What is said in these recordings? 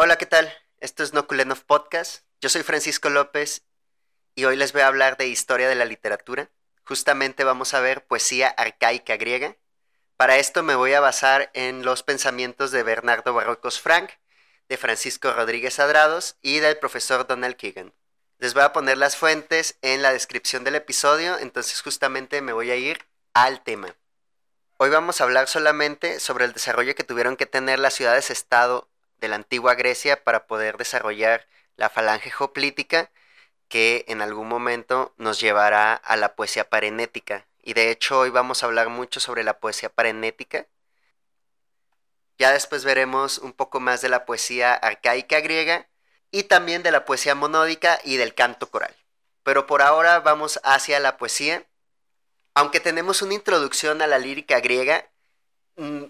Hola, ¿qué tal? Esto es Nokulenov Podcast. Yo soy Francisco López y hoy les voy a hablar de historia de la literatura. Justamente vamos a ver poesía arcaica griega. Para esto me voy a basar en los pensamientos de Bernardo Barrocos Frank, de Francisco Rodríguez Adrados y del profesor Donald Keegan. Les voy a poner las fuentes en la descripción del episodio, entonces justamente me voy a ir al tema. Hoy vamos a hablar solamente sobre el desarrollo que tuvieron que tener las ciudades-estado de la antigua Grecia para poder desarrollar la falange hoplítica que en algún momento nos llevará a la poesía parenética. Y de hecho hoy vamos a hablar mucho sobre la poesía parenética. Ya después veremos un poco más de la poesía arcaica griega y también de la poesía monódica y del canto coral. Pero por ahora vamos hacia la poesía aunque tenemos una introducción a la lírica griega, mm,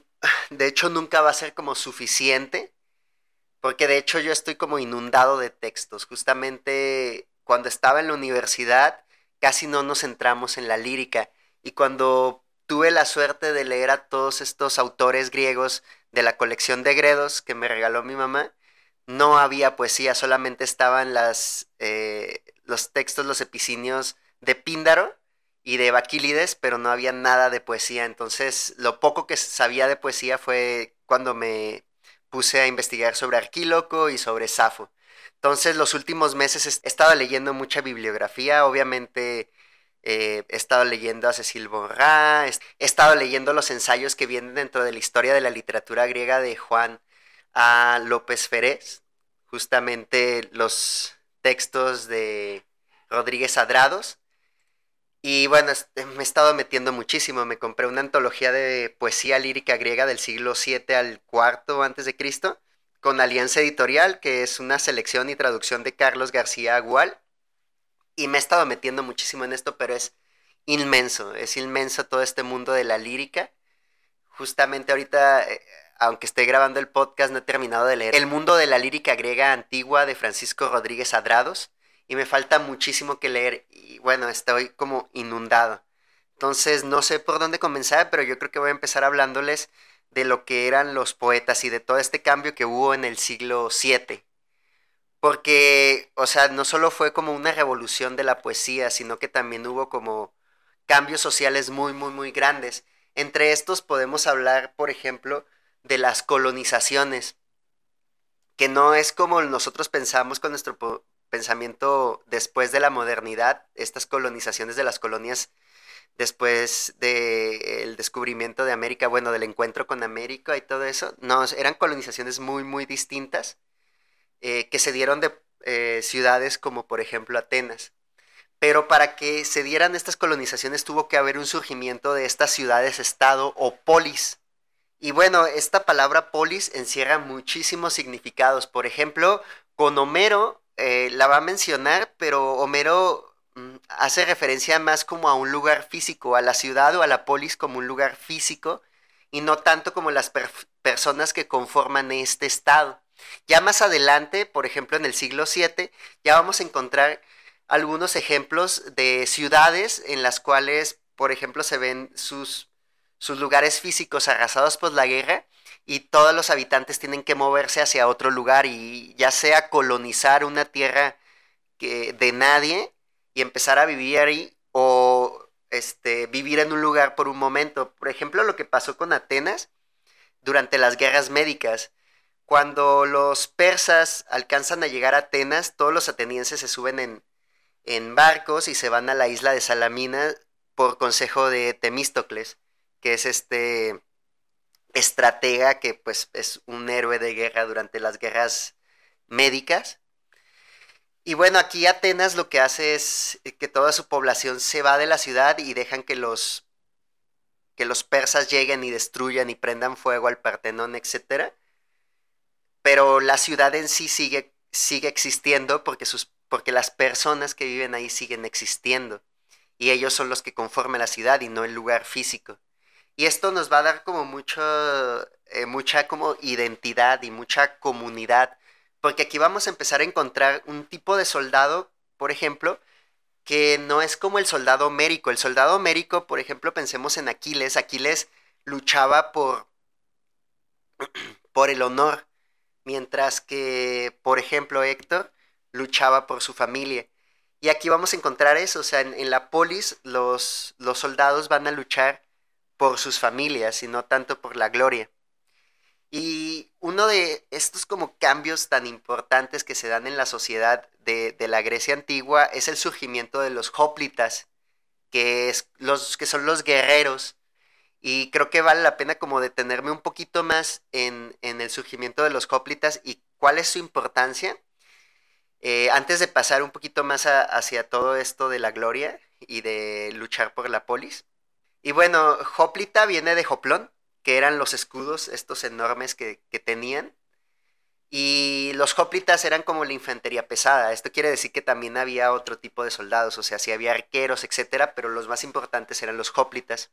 de hecho nunca va a ser como suficiente, porque de hecho yo estoy como inundado de textos. Justamente cuando estaba en la universidad casi no nos centramos en la lírica y cuando tuve la suerte de leer a todos estos autores griegos de la colección de Gredos que me regaló mi mamá, no había poesía, solamente estaban eh, los textos, los epicinios de Píndaro y de Baquílides, pero no había nada de poesía. Entonces, lo poco que sabía de poesía fue cuando me puse a investigar sobre Arquíloco y sobre Safo. Entonces, los últimos meses he estado leyendo mucha bibliografía, obviamente eh, he estado leyendo a Cecil Borrá, he estado leyendo los ensayos que vienen dentro de la historia de la literatura griega de Juan A. López Ferez, justamente los textos de Rodríguez Adrados y bueno, este, me he estado metiendo muchísimo. Me compré una antología de poesía lírica griega del siglo VII al IV antes de Cristo, con Alianza Editorial, que es una selección y traducción de Carlos García Agual. Y me he estado metiendo muchísimo en esto, pero es inmenso, es inmenso todo este mundo de la lírica. Justamente ahorita, eh, aunque estoy grabando el podcast, no he terminado de leer El mundo de la lírica griega antigua de Francisco Rodríguez Adrados y me falta muchísimo que leer y bueno, estoy como inundado. Entonces no sé por dónde comenzar, pero yo creo que voy a empezar hablándoles de lo que eran los poetas y de todo este cambio que hubo en el siglo VII. Porque, o sea, no solo fue como una revolución de la poesía, sino que también hubo como cambios sociales muy, muy, muy grandes. Entre estos podemos hablar, por ejemplo, de las colonizaciones, que no es como nosotros pensamos con nuestro pensamiento después de la modernidad, estas colonizaciones de las colonias después del descubrimiento de América, bueno, del encuentro con América y todo eso, no, eran colonizaciones muy, muy distintas eh, que se dieron de eh, ciudades como por ejemplo Atenas. Pero para que se dieran estas colonizaciones tuvo que haber un surgimiento de estas ciudades-estado o polis. Y bueno, esta palabra polis encierra muchísimos significados. Por ejemplo, con Homero eh, la va a mencionar, pero Homero mm, hace referencia más como a un lugar físico, a la ciudad o a la polis como un lugar físico, y no tanto como las personas que conforman este estado. Ya más adelante, por ejemplo en el siglo VII, ya vamos a encontrar algunos ejemplos de ciudades en las cuales, por ejemplo, se ven sus, sus lugares físicos arrasados por la guerra y todos los habitantes tienen que moverse hacia otro lugar y ya sea colonizar una tierra que, de nadie y empezar a vivir ahí o este, vivir en un lugar por un momento. Por ejemplo, lo que pasó con Atenas durante las guerras médicas. Cuando los persas alcanzan a llegar a Atenas, todos los atenienses se suben en, en barcos y se van a la isla de Salamina por consejo de Temístocles, que es este estratega que pues es un héroe de guerra durante las guerras médicas. Y bueno, aquí Atenas lo que hace es que toda su población se va de la ciudad y dejan que los que los persas lleguen y destruyan y prendan fuego al Partenón, etc. Pero la ciudad en sí sigue, sigue existiendo porque, sus, porque las personas que viven ahí siguen existiendo. Y ellos son los que conforman la ciudad y no el lugar físico. Y esto nos va a dar como mucho, eh, mucha como identidad y mucha comunidad, porque aquí vamos a empezar a encontrar un tipo de soldado, por ejemplo, que no es como el soldado homérico. El soldado homérico, por ejemplo, pensemos en Aquiles. Aquiles luchaba por, por el honor. mientras que, por ejemplo, Héctor luchaba por su familia. Y aquí vamos a encontrar eso, o sea, en, la polis los, los soldados van a luchar por sus familias y no tanto por la gloria. Y uno de estos como cambios tan importantes que se dan en la sociedad de, la Grecia antigua es el surgimiento de los hoplitas, que, es los, que son los guerreros. Y creo que vale la pena como detenerme un poquito más en, el surgimiento de los hoplitas y cuál es su importancia. Eh, antes de pasar un poquito más hacia todo esto de la gloria y de luchar por la polis. Y bueno, hoplita viene de hoplón, que eran los escudos, estos enormes que, tenían. Y los hoplitas eran como la infantería pesada. Esto quiere decir que también había otro tipo de soldados, o sea, sí había arqueros, etcétera, pero los más importantes eran los hoplitas.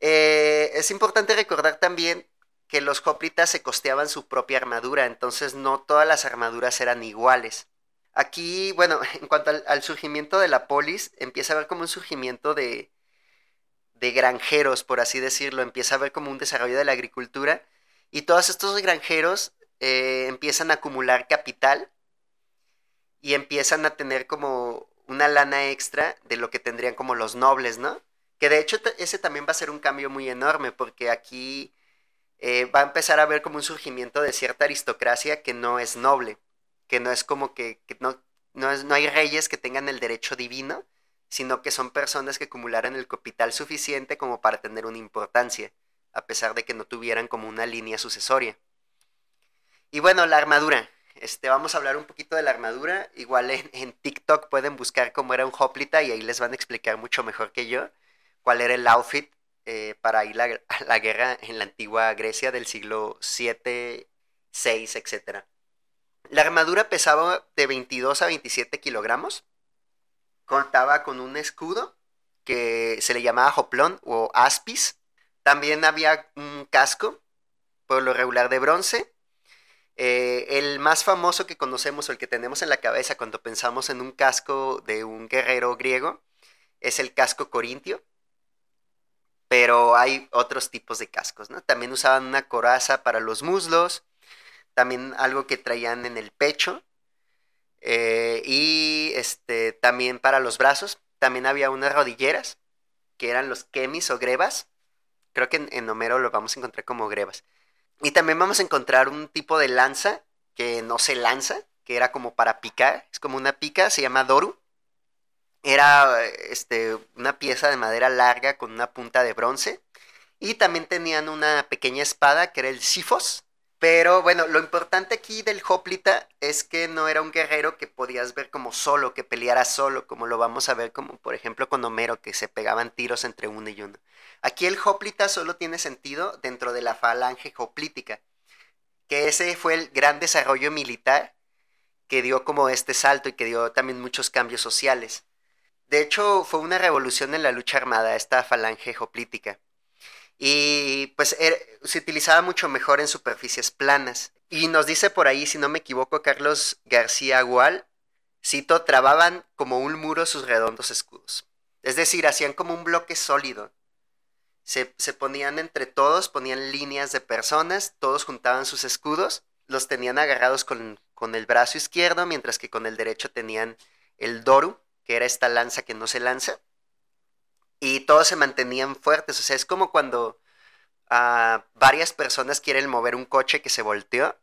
Eh, es importante recordar también que los hoplitas se costeaban su propia armadura, entonces no todas las armaduras eran iguales. Aquí, bueno, en cuanto al surgimiento de la polis, empieza a haber como un surgimiento de, de granjeros, por así decirlo, empieza a haber como un desarrollo de la agricultura y todos estos granjeros eh, empiezan a acumular capital y empiezan a tener como una lana extra de lo que tendrían como los nobles, ¿no? Que de hecho ese también va a ser un cambio muy enorme porque aquí eh, va a empezar a haber como un surgimiento de cierta aristocracia que no es noble, que no es como que, no, no, es, no hay reyes que tengan el derecho divino, sino que son personas que acumularan el capital suficiente como para tener una importancia, a pesar de que no tuvieran como una línea sucesoria. Y bueno, la armadura. Este, vamos a hablar un poquito de la armadura. Igual en, TikTok pueden buscar cómo era un hoplita y ahí les van a explicar mucho mejor que yo cuál era el outfit eh, para ir a la guerra en la antigua Grecia del siglo 7, 6, etc. La armadura pesaba de 22 a 27 kilogramos contaba con un escudo que se le llamaba joplón o aspis. También había un casco, por lo regular de bronce. Eh, el más famoso que conocemos o el que tenemos en la cabeza cuando pensamos en un casco de un guerrero griego es el casco corintio. Pero hay otros tipos de cascos, ¿no? También usaban una coraza para los muslos, también algo que traían en el pecho, eh, y este, también para los brazos, también había unas rodilleras, que eran los kemis o grebas. Creo que en, Homero lo vamos a encontrar como grebas. Y también vamos a encontrar un tipo de lanza que no se lanza, que era como para picar, es como una pica, se llama doru. Era este, una pieza de madera larga con una punta de bronce. Y también tenían una pequeña espada que era el sifos, pero bueno, lo importante aquí del Hoplita es que no era un guerrero que podías ver como solo, que peleara solo, como lo vamos a ver como por ejemplo con Homero, que se pegaban tiros entre uno y uno. Aquí el Hoplita solo tiene sentido dentro de la falange hoplítica, que ese fue el gran desarrollo militar que dio como este salto y que dio también muchos cambios sociales. De hecho, fue una revolución en la lucha armada, esta falange hoplítica y pues er, se utilizaba mucho mejor en superficies planas. Y nos dice por ahí, si no me equivoco, Carlos García Gual, cito, trababan como un muro sus redondos escudos. Es decir, hacían como un bloque sólido. Se, se ponían entre todos, ponían líneas de personas, todos juntaban sus escudos, los tenían agarrados con, con el brazo izquierdo, mientras que con el derecho tenían el doru, que era esta lanza que no se lanza y todos se mantenían fuertes. O sea, es como cuando ah, varias personas quieren mover un coche que se volteó.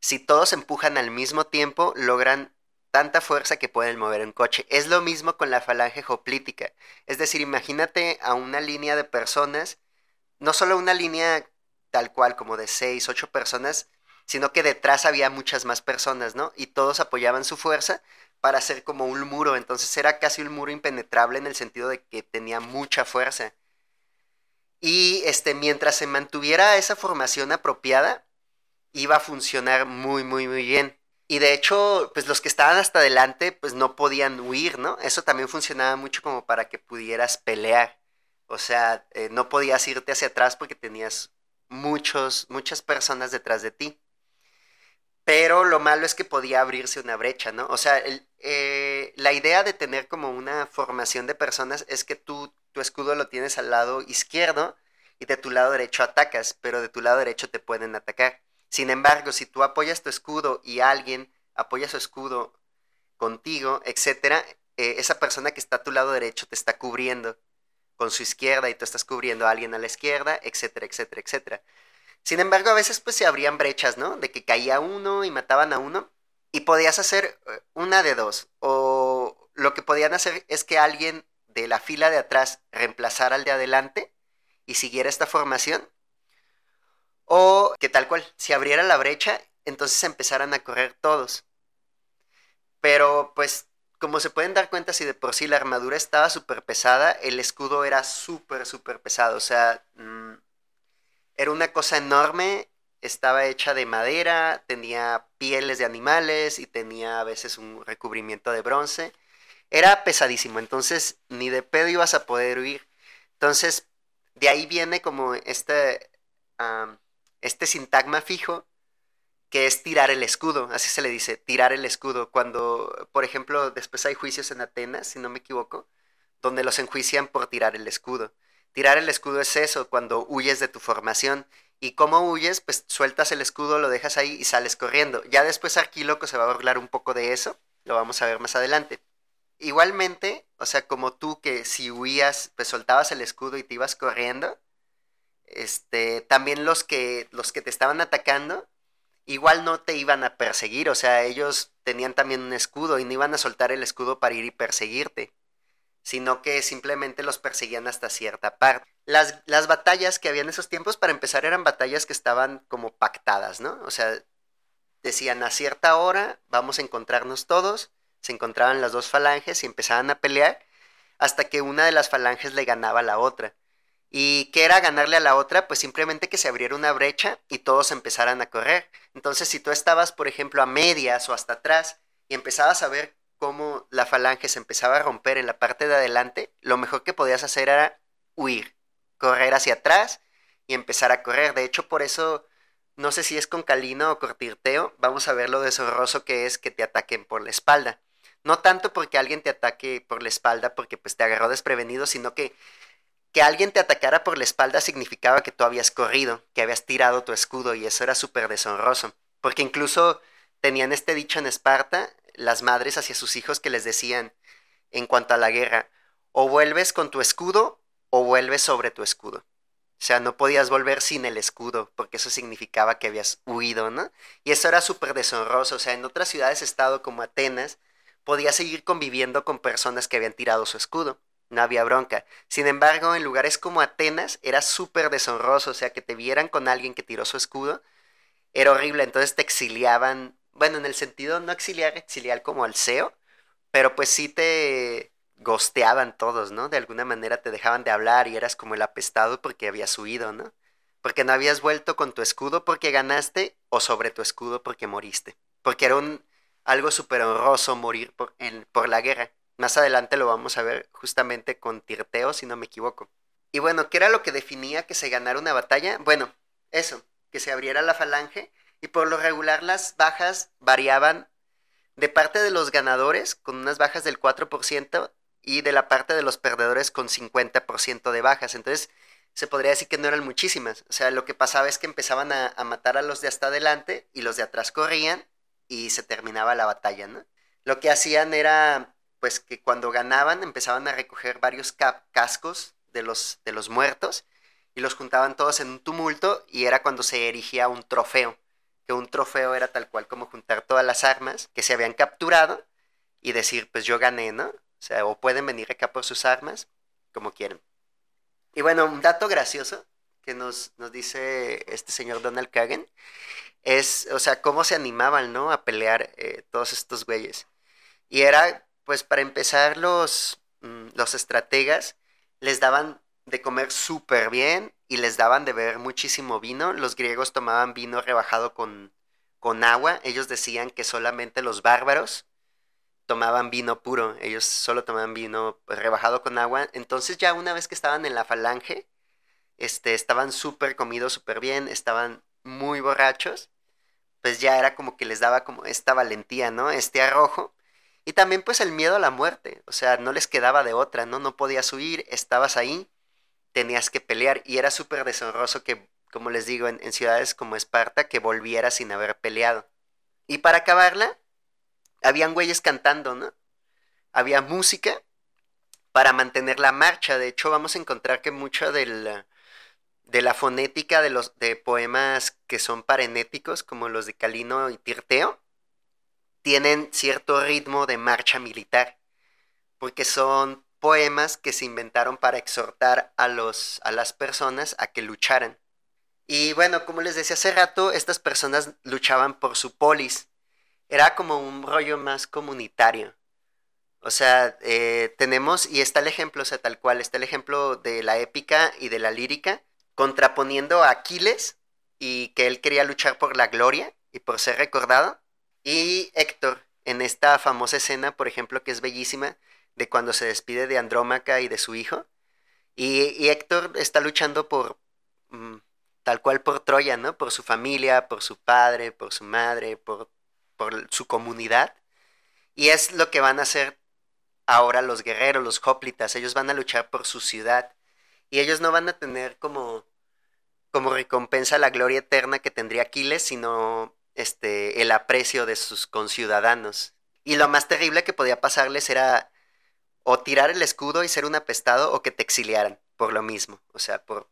Si todos empujan al mismo tiempo, logran tanta fuerza que pueden mover un coche. Es lo mismo con la falange hoplítica. Es decir, imagínate a una línea de personas, no solo una línea tal cual como de seis, ocho personas, sino que detrás había muchas más personas, ¿no? Y todos apoyaban su fuerza para hacer como un muro. Entonces era casi un muro impenetrable en el sentido de que tenía mucha fuerza. Y este, mientras se mantuviera esa formación apropiada, iba a funcionar muy, muy, muy bien. Y de hecho, pues los que estaban hasta adelante, pues no podían huir, ¿no? Eso también funcionaba mucho como para que pudieras pelear. O sea, eh, no podías irte hacia atrás porque tenías muchos, muchas personas detrás de ti. Pero lo malo es que podía abrirse una brecha, ¿no? O sea, eh, la idea de tener como una formación de personas es que tú tu escudo lo tienes al lado izquierdo y de tu lado derecho atacas, pero de tu lado derecho te pueden atacar. Sin embargo, si tú apoyas tu escudo y alguien apoya su escudo contigo, etcétera, eh, esa persona que está a tu lado derecho te está cubriendo con su izquierda y tú estás cubriendo a alguien a la izquierda, etcétera, etcétera, etcétera. Sin embargo, a veces pues se abrían brechas, ¿no? De que caía uno y mataban a uno y podías hacer eh, una de dos. O lo que podían hacer es que alguien de la fila de atrás reemplazara al de adelante y siguiera esta formación. O que tal cual, si abriera la brecha, entonces empezaran a correr todos. Pero pues como se pueden dar cuenta, si de por sí la armadura estaba súper pesada, el escudo era súper, súper pesado. O sea, mm, era una cosa enorme. Estaba hecha de madera, tenía pieles de animales y tenía a veces un recubrimiento de bronce. Era pesadísimo, entonces ni de pedo ibas a poder huir. Entonces, de ahí viene como este, este sintagma fijo que es tirar el escudo, así se le dice, tirar el escudo. Cuando, por ejemplo, después hay juicios en Atenas, si no me equivoco, donde los enjuician por tirar el escudo. Tirar el escudo es eso, cuando huyes de tu formación. ¿Y cómo huyes? Pues sueltas el escudo, lo dejas ahí y sales corriendo. Ya después Arquíloco se va a burlar un poco de eso, lo vamos a ver más adelante. Igualmente, o sea, como tú que si huías, pues soltabas el escudo y te ibas corriendo, este, también los que, los que te estaban atacando, igual no te iban a perseguir, o sea, ellos tenían también un escudo y no iban a soltar el escudo para ir y perseguirte, sino que simplemente los perseguían hasta cierta parte. Las, las batallas que había en esos tiempos, para empezar, eran batallas que estaban como pactadas, ¿no? O sea, decían a cierta hora vamos a encontrarnos todos, se encontraban las dos falanges y empezaban a pelear hasta que una de las falanges le ganaba a la otra. ¿Y qué era ganarle a la otra? Pues simplemente que se abriera una brecha y todos empezaran a correr. Entonces, si tú estabas, por ejemplo, a medias o hasta atrás y empezabas a ver cómo la falange se empezaba a romper en la parte de adelante, lo mejor que podías hacer era huir, correr hacia atrás y empezar a correr. De hecho, por eso, no sé si es con Calino o Cortirteo, vamos a ver lo deshonroso que es que te ataquen por la espalda. No tanto porque alguien te ataque por la espalda porque pues te agarró desprevenido, sino que que alguien te atacara por la espalda significaba que tú habías corrido, que habías tirado tu escudo y eso era súper deshonroso. Porque incluso tenían este dicho en Esparta, las madres hacia sus hijos que les decían en cuanto a la guerra, o vuelves con tu escudo o vuelves sobre tu escudo. O sea, no podías volver sin el escudo, porque eso significaba que habías huido, ¿no? Y eso era súper deshonroso. O sea, en otras ciudades-estado como Atenas, podías seguir conviviendo con personas que habían tirado su escudo no había bronca. Sin embargo, en lugares como Atenas era súper deshonroso, o sea, que te vieran con alguien que tiró su escudo, era horrible, entonces te exiliaban, bueno, en el sentido no exiliar, exiliar como al CEO, pero pues sí te gosteaban todos, ¿no? De alguna manera te dejaban de hablar y eras como el apestado porque habías huido, ¿no? Porque no habías vuelto con tu escudo porque ganaste o sobre tu escudo porque moriste. Porque era un, algo súper honroso morir por, por la guerra. Más adelante lo vamos a ver justamente con Tirteo, si no me equivoco. Y bueno, ¿qué era lo que definía que se ganara una batalla? Bueno, eso, que se abriera la falange y por lo regular las bajas variaban de parte de los ganadores con unas bajas del 4% y de la parte de los perdedores con 50% de bajas. Entonces, se podría decir que no eran muchísimas. O sea, lo que pasaba es que empezaban a, a matar a los de hasta adelante y los de atrás corrían y se terminaba la batalla, ¿no? Lo que hacían era pues que cuando ganaban empezaban a recoger varios cascos de los, de los muertos y los juntaban todos en un tumulto y era cuando se erigía un trofeo, que un trofeo era tal cual como juntar todas las armas que se habían capturado y decir, pues yo gané, ¿no? O sea, o pueden venir acá por sus armas, como quieren. Y bueno, un dato gracioso que nos, nos dice este señor Donald Kagan es, o sea, cómo se animaban, ¿no? A pelear eh, todos estos güeyes. Y era pues para empezar, los, mm, los estrategas les daban de comer súper bien y les daban de beber muchísimo vino. Los griegos tomaban vino rebajado con, con agua. Ellos decían que solamente los bárbaros tomaban vino puro. Ellos solo tomaban vino rebajado con agua. Entonces ya una vez que estaban en la falange, este, estaban súper comidos, súper bien, estaban muy borrachos. Pues ya era como que les daba como esta valentía, ¿no? Este arrojo. Y también pues el miedo a la muerte, o sea, no les quedaba de otra, ¿no? No podías huir, estabas ahí, tenías que pelear y era súper deshonroso que, como les digo, en, ciudades como Esparta, que volviera sin haber peleado. Y para acabarla, habían güeyes cantando, ¿no? Había música para mantener la marcha. De hecho, vamos a encontrar que mucho del, de la fonética de los de poemas que son parenéticos, como los de Calino y Tirteo, tienen cierto ritmo de marcha militar, porque son poemas que se inventaron para exhortar a, los, a las personas a que lucharan. Y bueno, como les decía hace rato, estas personas luchaban por su polis. Era como un rollo más comunitario. O sea, eh, tenemos, y está el ejemplo, o sea, tal cual, está el ejemplo de la épica y de la lírica, contraponiendo a Aquiles y que él quería luchar por la gloria y por ser recordado, y Héctor, en esta famosa escena, por ejemplo, que es bellísima, de cuando se despide de Andrómaca y de su hijo. Y, Héctor está luchando por, mm, tal cual por Troya, ¿no? Por su familia, por su padre, por su madre, por, por su comunidad. Y es lo que van a hacer ahora los guerreros, los hoplitas. Ellos van a luchar por su ciudad. Y ellos no van a tener como, como recompensa la gloria eterna que tendría Aquiles, sino este, el aprecio de sus conciudadanos. Y lo más terrible que podía pasarles era o tirar el escudo y ser un apestado o que te exiliaran por lo mismo, o sea, por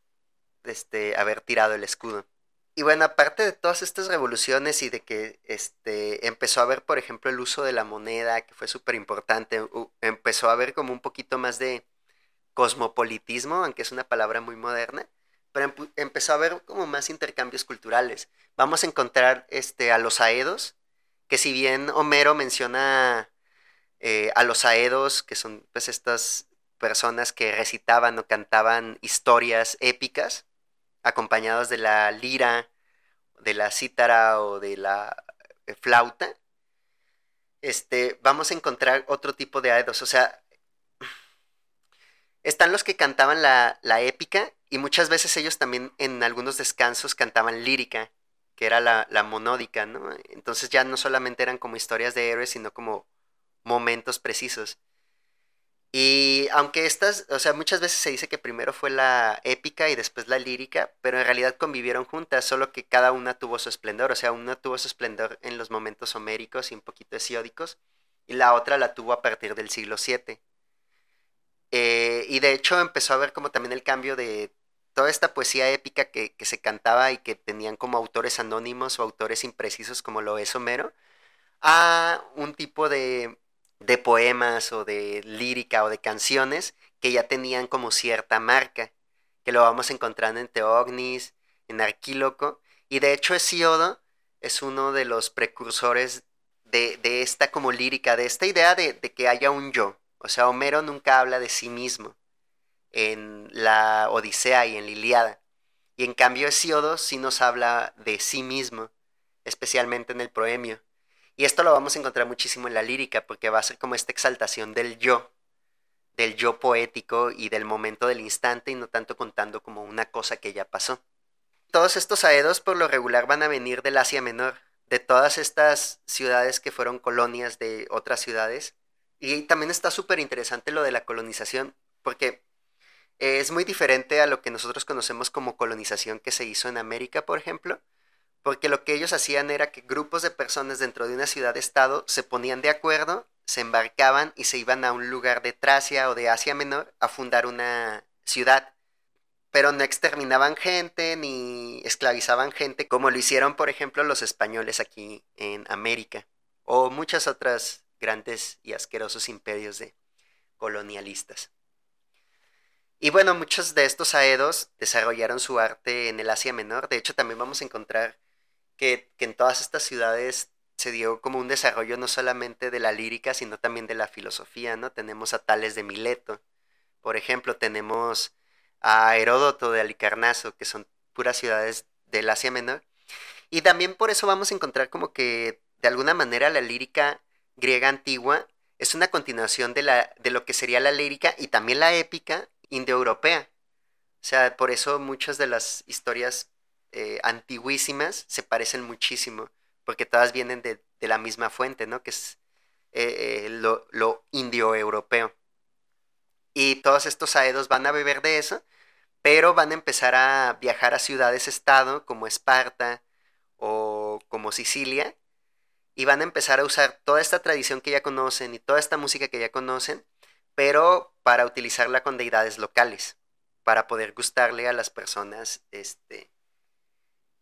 este, haber tirado el escudo. Y bueno, aparte de todas estas revoluciones y de que este, empezó a haber, por ejemplo, el uso de la moneda, que fue súper importante, empezó a haber como un poquito más de cosmopolitismo, aunque es una palabra muy moderna, pero empezó a haber como más intercambios culturales. Vamos a encontrar este, a los aedos, que si bien Homero menciona eh, a los aedos, que son pues estas personas que recitaban o cantaban historias épicas, acompañados de la lira, de la cítara o de la eh, flauta, este, vamos a encontrar otro tipo de aedos. O sea, están los que cantaban la, la, épica y muchas veces ellos también en algunos descansos cantaban lírica, que era la, monódica, ¿no? Entonces ya no solamente eran como historias de héroes, sino como momentos precisos. Y aunque estas, o sea, muchas veces se dice que primero fue la épica y después la lírica, pero en realidad convivieron juntas, solo que cada una tuvo su esplendor, o sea, una tuvo su esplendor en los momentos homéricos y un poquito hesiódicos, y la otra la tuvo a partir del siglo VII. Eh, y de hecho empezó a ver como también el cambio de toda esta poesía épica que, se cantaba y que tenían como autores anónimos o autores imprecisos como lo es Homero, a un tipo de de poemas o de lírica o de canciones que ya tenían como cierta marca, que lo vamos encontrando en Teognis, en Arquíloco, y de hecho Hesiodo es uno de los precursores de, esta como lírica, de esta idea de, de, que haya un yo. O sea, Homero nunca habla de sí mismo en la Odisea y en la Iliada. Y en cambio Hesiodo sí nos habla de sí mismo, especialmente en el Proemio. Y esto lo vamos a encontrar muchísimo en la lírica, porque va a ser como esta exaltación del yo, del yo poético y del momento del instante, y no tanto contando como una cosa que ya pasó. Todos estos aedos por lo regular van a venir del Asia Menor, de todas estas ciudades que fueron colonias de otras ciudades. Y también está súper interesante lo de la colonización, porque es muy diferente a lo que nosotros conocemos como colonización que se hizo en América, por ejemplo, porque lo que ellos hacían era que grupos de personas dentro de una ciudad-estado se ponían de acuerdo, se embarcaban y se iban a un lugar de Tracia o de Asia Menor a fundar una ciudad. Pero no exterminaban gente ni esclavizaban gente como lo hicieron, por ejemplo, los españoles aquí en América o muchas otras grandes y asquerosos imperios de colonialistas. Y bueno, muchos de estos aedos desarrollaron su arte en el Asia Menor. De hecho, también vamos a encontrar que, en todas estas ciudades se dio como un desarrollo no solamente de la lírica, sino también de la filosofía, ¿no? Tenemos a Tales de Mileto, por ejemplo, tenemos a Heródoto de Alicarnaso, que son puras ciudades del Asia Menor. Y también por eso vamos a encontrar como que de alguna manera la lírica griega antigua es una continuación de, la, de lo que sería la lírica y también la épica indoeuropea. O sea, por eso muchas de las historias eh, antiguísimas se parecen muchísimo, porque todas vienen de, la misma fuente, ¿no? Que es eh, eh, lo, lo. Y todos estos aedos van a beber de eso, pero van a empezar a viajar a ciudades-estado como Esparta o como Sicilia, y van a empezar a usar toda esta tradición que ya conocen y toda esta música que ya conocen, pero para utilizarla con deidades locales, para poder gustarle a las personas este,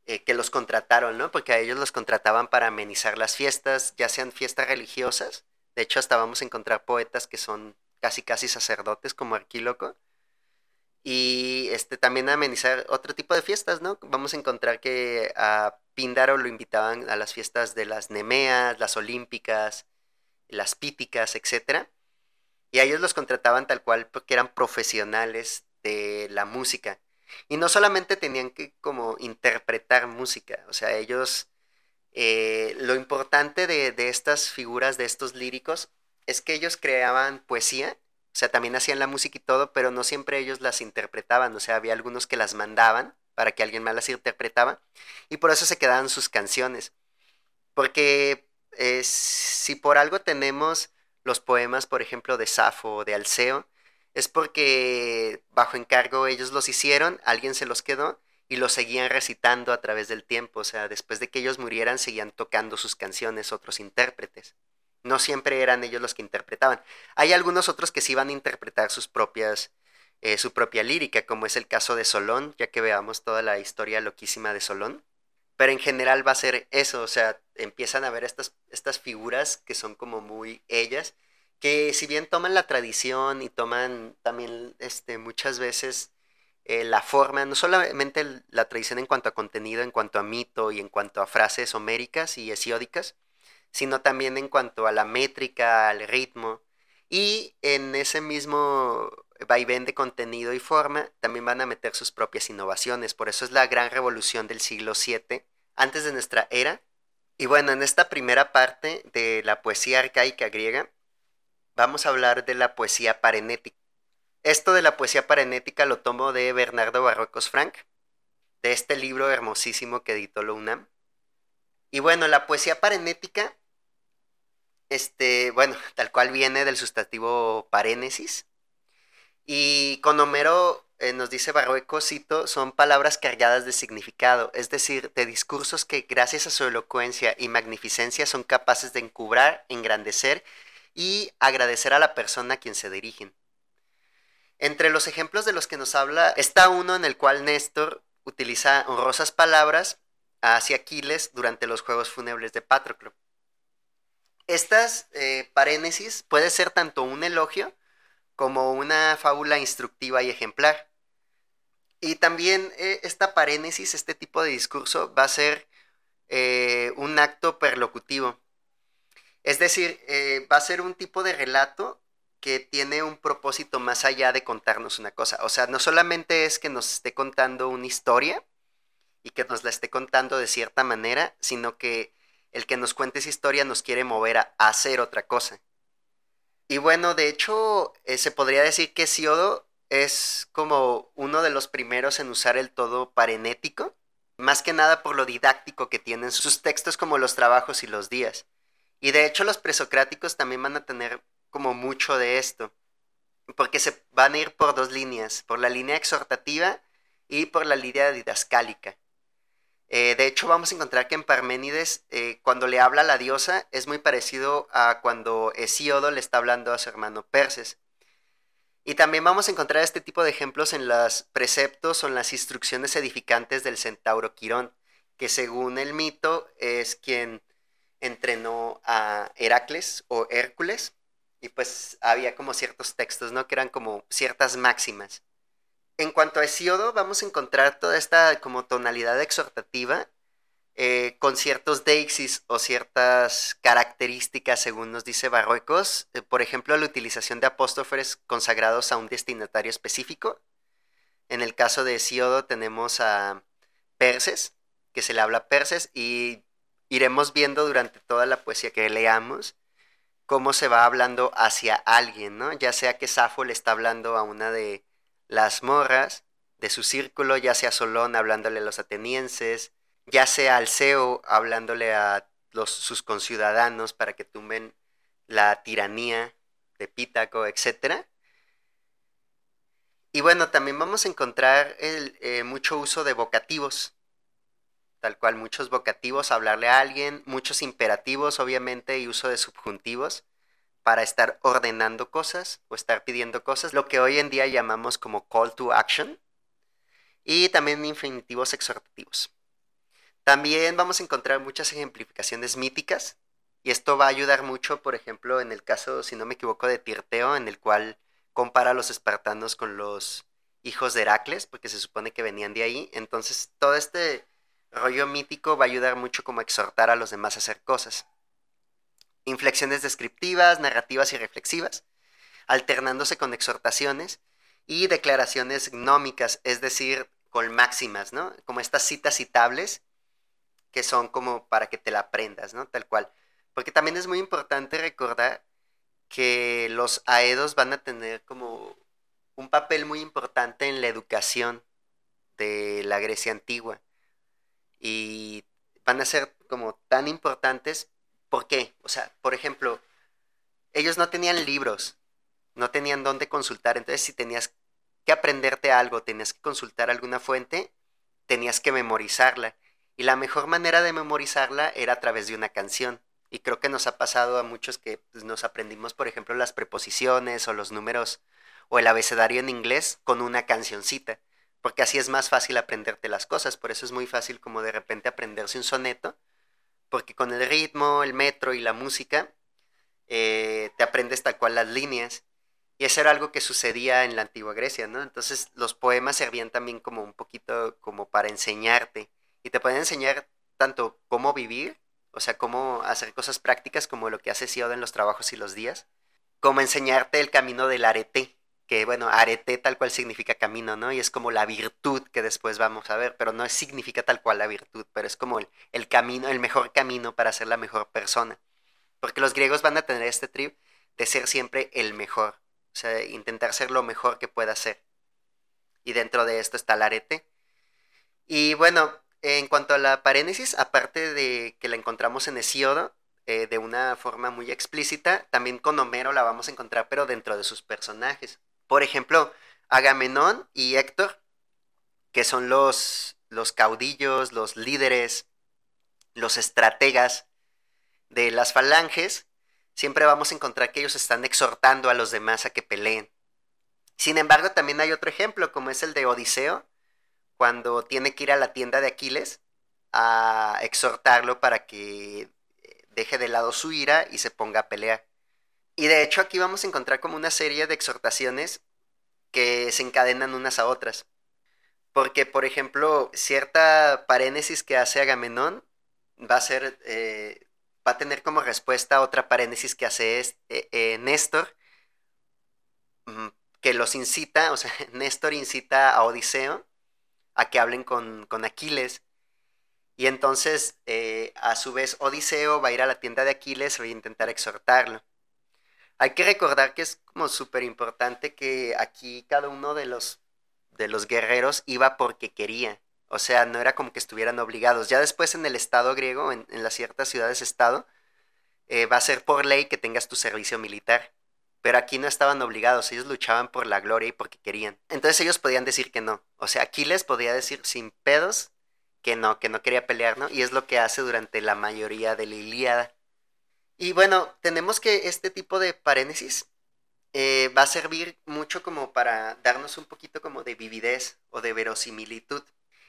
eh, que los contrataron, ¿no? Porque a ellos los contrataban para amenizar las fiestas, ya sean fiestas religiosas, de hecho hasta vamos a encontrar poetas que son casi casi sacerdotes como Arquíloco, y este, también amenizar otro tipo de fiestas, ¿no? Vamos a encontrar que a Píndaro lo invitaban a las fiestas de las Nemeas, las Olímpicas, las Píticas, etc. Y a ellos los contrataban tal cual porque eran profesionales de la música. Y no solamente tenían que como interpretar música, o sea, ellos, eh, lo importante de, de estas figuras, de estos líricos, es que ellos creaban poesía o sea, también hacían la música y todo, pero no siempre ellos las interpretaban. O sea, había algunos que las mandaban para que alguien más las interpretaba. Y por eso se quedaban sus canciones. Porque eh, si por algo tenemos los poemas, por ejemplo, de Safo o de Alceo, es porque bajo encargo ellos los hicieron, alguien se los quedó y los seguían recitando a través del tiempo. O sea, después de que ellos murieran, seguían tocando sus canciones otros intérpretes. No siempre eran ellos los que interpretaban. Hay algunos otros que sí van a interpretar sus propias, eh, su propia lírica, como es el caso de Solón, ya que veamos toda la historia loquísima de Solón. Pero en general va a ser eso, o sea, empiezan a ver estas, estas figuras que son como muy ellas, que si bien toman la tradición y toman también este, muchas veces eh, la forma, no solamente la tradición en cuanto a contenido, en cuanto a mito y en cuanto a frases homéricas y hesiódicas, sino también en cuanto a la métrica, al ritmo. Y en ese mismo vaivén de contenido y forma, también van a meter sus propias innovaciones. Por eso es la gran revolución del siglo VII, antes de nuestra era. Y bueno, en esta primera parte de la poesía arcaica griega, vamos a hablar de la poesía parenética. Esto de la poesía parenética lo tomo de Bernardo Barrocos Frank, de este libro hermosísimo que editó la UNAM. Y bueno, la poesía parenética este, bueno, tal cual viene del sustantivo parénesis. Y con Homero eh, nos dice Barrueco, cito, son palabras cargadas de significado, es decir, de discursos que gracias a su elocuencia y magnificencia son capaces de encubrar, engrandecer y agradecer a la persona a quien se dirigen. Entre los ejemplos de los que nos habla está uno en el cual Néstor utiliza honrosas palabras hacia Aquiles durante los juegos fúnebres de Patroclo. Estas eh, parénesis puede ser tanto un elogio como una fábula instructiva y ejemplar. Y también eh, esta parénesis, este tipo de discurso, va a ser eh, un acto perlocutivo. Es decir, va a ser un tipo de relato que tiene un propósito más allá de contarnos una cosa. O sea, no solamente es que nos esté contando una historia y que nos la esté contando de cierta manera, sino que el que nos cuente esa historia nos quiere mover a, hacer otra cosa. Y bueno, de hecho, eh, se podría decir que Siodo es como uno de los primeros en usar el todo parenético, más que nada por lo didáctico que tienen sus textos como los trabajos y los días. Y de hecho los presocráticos también van a tener como mucho de esto, porque se van a ir por dos líneas, por la línea exhortativa y por la línea didascálica. Eh, de hecho, vamos a encontrar que en Parménides, eh, cuando le habla a la diosa, es muy parecido a cuando Hesíodo le está hablando a su hermano Perses. Y también vamos a encontrar este tipo de ejemplos en los preceptos o en las instrucciones edificantes del centauro Quirón, que según el mito es quien entrenó a Heracles o Hércules, y pues había como ciertos textos, ¿no? Que eran como ciertas máximas. En cuanto a Hesíodo, vamos a encontrar toda esta como tonalidad exhortativa eh, con ciertos deixis o ciertas características, según nos dice Barruecos. Eh, por ejemplo, la utilización de apóstrofes consagrados a un destinatario específico. En el caso de Hesíodo tenemos a Perses, que se le habla Perses, y iremos viendo durante toda la poesía que leamos cómo se va hablando hacia alguien, ¿no? Ya sea que Safo le está hablando a una de las morras de su círculo, ya sea Solón hablándole a los atenienses, ya sea Alceo hablándole a sus conciudadanos para que tumben la tiranía de Pítaco, etc. Y bueno, también vamos a encontrar el, eh, mucho uso de vocativos, tal cual, muchos vocativos, hablarle a alguien, muchos imperativos, obviamente, y uso de subjuntivos para estar ordenando cosas o estar pidiendo cosas, lo que hoy en día llamamos como call to action, y también infinitivos exhortativos. También vamos a encontrar muchas ejemplificaciones míticas, y esto va a ayudar mucho, por ejemplo, en el caso, si no me equivoco, de Tirteo, en el cual compara a los espartanos con los hijos de Heracles, porque se supone que venían de ahí. Entonces, todo este rollo mítico va a ayudar mucho como a exhortar a los demás a hacer cosas inflexiones descriptivas, narrativas y reflexivas, alternándose con exhortaciones y declaraciones gnómicas, es decir, con máximas, ¿no? Como estas citas citables que son como para que te la aprendas, ¿no? Tal cual. Porque también es muy importante recordar que los aedos van a tener como un papel muy importante en la educación de la Grecia antigua. Y van a ser como tan importantes ¿Por qué? O sea, por ejemplo, ellos no tenían libros, no tenían dónde consultar, entonces si tenías que aprenderte algo, tenías que consultar alguna fuente, tenías que memorizarla. Y la mejor manera de memorizarla era a través de una canción. Y creo que nos ha pasado a muchos que pues, nos aprendimos, por ejemplo, las preposiciones o los números o el abecedario en inglés con una cancioncita. Porque así es más fácil aprenderte las cosas. Por eso es muy fácil como de repente aprenderse un soneto porque con el ritmo, el metro y la música, eh, te aprendes tal cual las líneas. Y eso era algo que sucedía en la antigua Grecia, ¿no? Entonces los poemas servían también como un poquito como para enseñarte. Y te pueden enseñar tanto cómo vivir, o sea, cómo hacer cosas prácticas como lo que hace Sioda en los trabajos y los días, como enseñarte el camino del arete, que bueno, arete tal cual significa camino, ¿no? Y es como la virtud que después vamos a ver, pero no significa tal cual la virtud, pero es como el, camino, el mejor camino para ser la mejor persona. Porque los griegos van a tener este trip de ser siempre el mejor, o sea, intentar ser lo mejor que pueda ser. Y dentro de esto está el arete. Y bueno, en cuanto a la parénesis, aparte de que la encontramos en Hesíodo, eh, de una forma muy explícita, también con Homero la vamos a encontrar, pero dentro de sus personajes. Por ejemplo, Agamenón y Héctor, que son los, los caudillos, los líderes, los estrategas de las falanges, siempre vamos a encontrar que ellos están exhortando a los demás a que peleen. Sin embargo, también hay otro ejemplo, como es el de Odiseo, cuando tiene que ir a la tienda de Aquiles a exhortarlo para que deje de lado su ira y se ponga a pelear. Y de hecho aquí vamos a encontrar como una serie de exhortaciones que se encadenan unas a otras. Porque, por ejemplo, cierta parénesis que hace Agamenón va a ser, eh, va a tener como respuesta otra parénesis que hace eh, eh, Néstor, mm, que los incita, o sea, Néstor incita a Odiseo a que hablen con, con Aquiles. Y entonces, a su vez, Odiseo va a ir a la tienda de Aquiles a intentar exhortarlo. Hay que recordar que es como súper importante que aquí cada uno de los, de los guerreros iba porque quería. O sea, no era como que estuvieran obligados. Ya después en el Estado griego, en, las ciertas ciudades-estado, eh, va a ser por ley que tengas tu servicio militar. Pero aquí no estaban obligados, ellos luchaban por la gloria y porque querían. Entonces ellos podían decir que no. O sea, Aquiles podía decir sin pedos que no, que no quería pelear, ¿no? Y es lo que hace durante la mayoría de la Ilíada. Y bueno, tenemos que este tipo de paréntesis eh, va a servir mucho como para darnos un poquito como de vividez o de verosimilitud.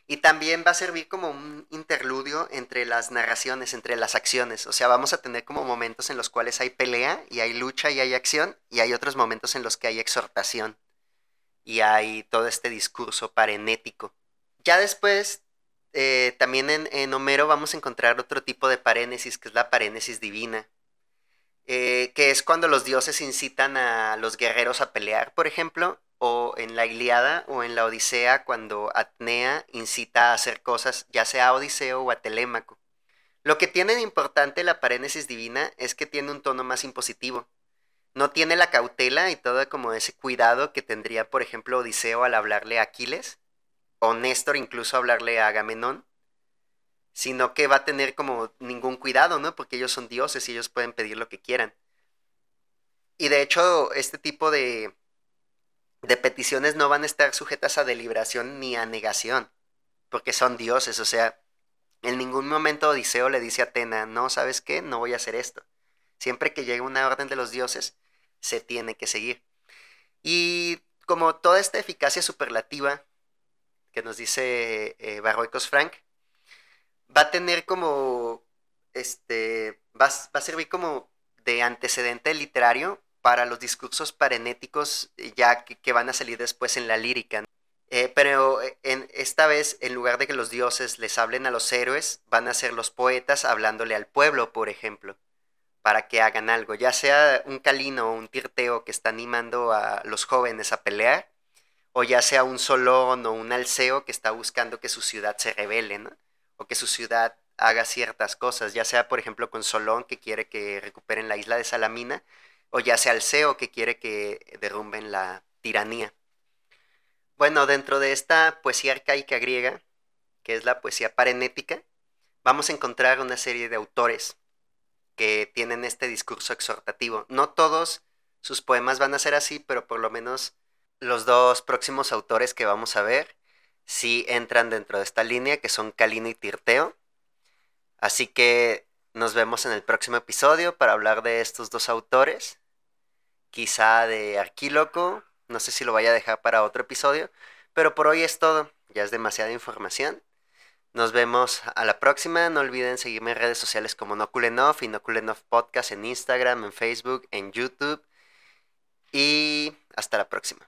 Y también va a servir como un interludio entre las narraciones, entre las acciones. O sea, vamos a tener como momentos en los cuales hay pelea y hay lucha y hay acción, y hay otros momentos en los que hay exhortación y hay todo este discurso parenético. Ya después, eh, también en, en Homero vamos a encontrar otro tipo de parénesis, que es la parénesis divina eh, que es cuando los dioses incitan a los guerreros a pelear, por ejemplo, o en la Iliada o en la Odisea, cuando Atnea incita a hacer cosas, ya sea a Odiseo o a Telémaco. Lo que tiene de importante la parénesis divina es que tiene un tono más impositivo. No tiene la cautela y todo como ese cuidado que tendría, por ejemplo, Odiseo al hablarle a Aquiles, o Néstor incluso hablarle a Agamenón, sino que va a tener como ningún cuidado, ¿no? Porque ellos son dioses y ellos pueden pedir lo que quieran. Y de hecho, este tipo de, de peticiones no van a estar sujetas a deliberación ni a negación, porque son dioses, o sea, en ningún momento Odiseo le dice a Atena, no, ¿sabes qué? No voy a hacer esto. Siempre que llegue una orden de los dioses, se tiene que seguir. Y como toda esta eficacia superlativa que nos dice eh, Barroicos Frank, va a tener como, este, va, a servir como de antecedente literario para los discursos parenéticos ya que, van a salir después en la lírica. Eh, pero eh, en, esta vez, en lugar de que los dioses les hablen a los héroes, van a ser los poetas hablándole al pueblo, por ejemplo, para que hagan algo, ya sea un calino o un tirteo que está animando a los jóvenes a pelear, o ya sea un solón o un alceo que está buscando que su ciudad se revele, ¿no? O que su ciudad haga ciertas cosas, ya sea, por ejemplo, con Solón que quiere que recuperen la isla de Salamina, o ya sea Alceo que quiere que derrumben la tiranía. Bueno, dentro de esta poesía arcaica griega, que es la poesía parenética, vamos a encontrar una serie de autores que tienen este discurso exhortativo. No todos sus poemas van a ser así, pero por lo menos los dos próximos autores que vamos a ver sí entran dentro de esta línea, que son Calino y Tirteo. Así que nos vemos en el próximo episodio para hablar de estos dos autores, quizá de Arquíloco no sé si lo vaya a dejar para otro episodio, pero por hoy es todo. Ya es demasiada información. Nos vemos a la próxima. No olviden seguirme en redes sociales como Noculenov y Noculenov Podcast en Instagram, en Facebook, en YouTube. Y hasta la próxima.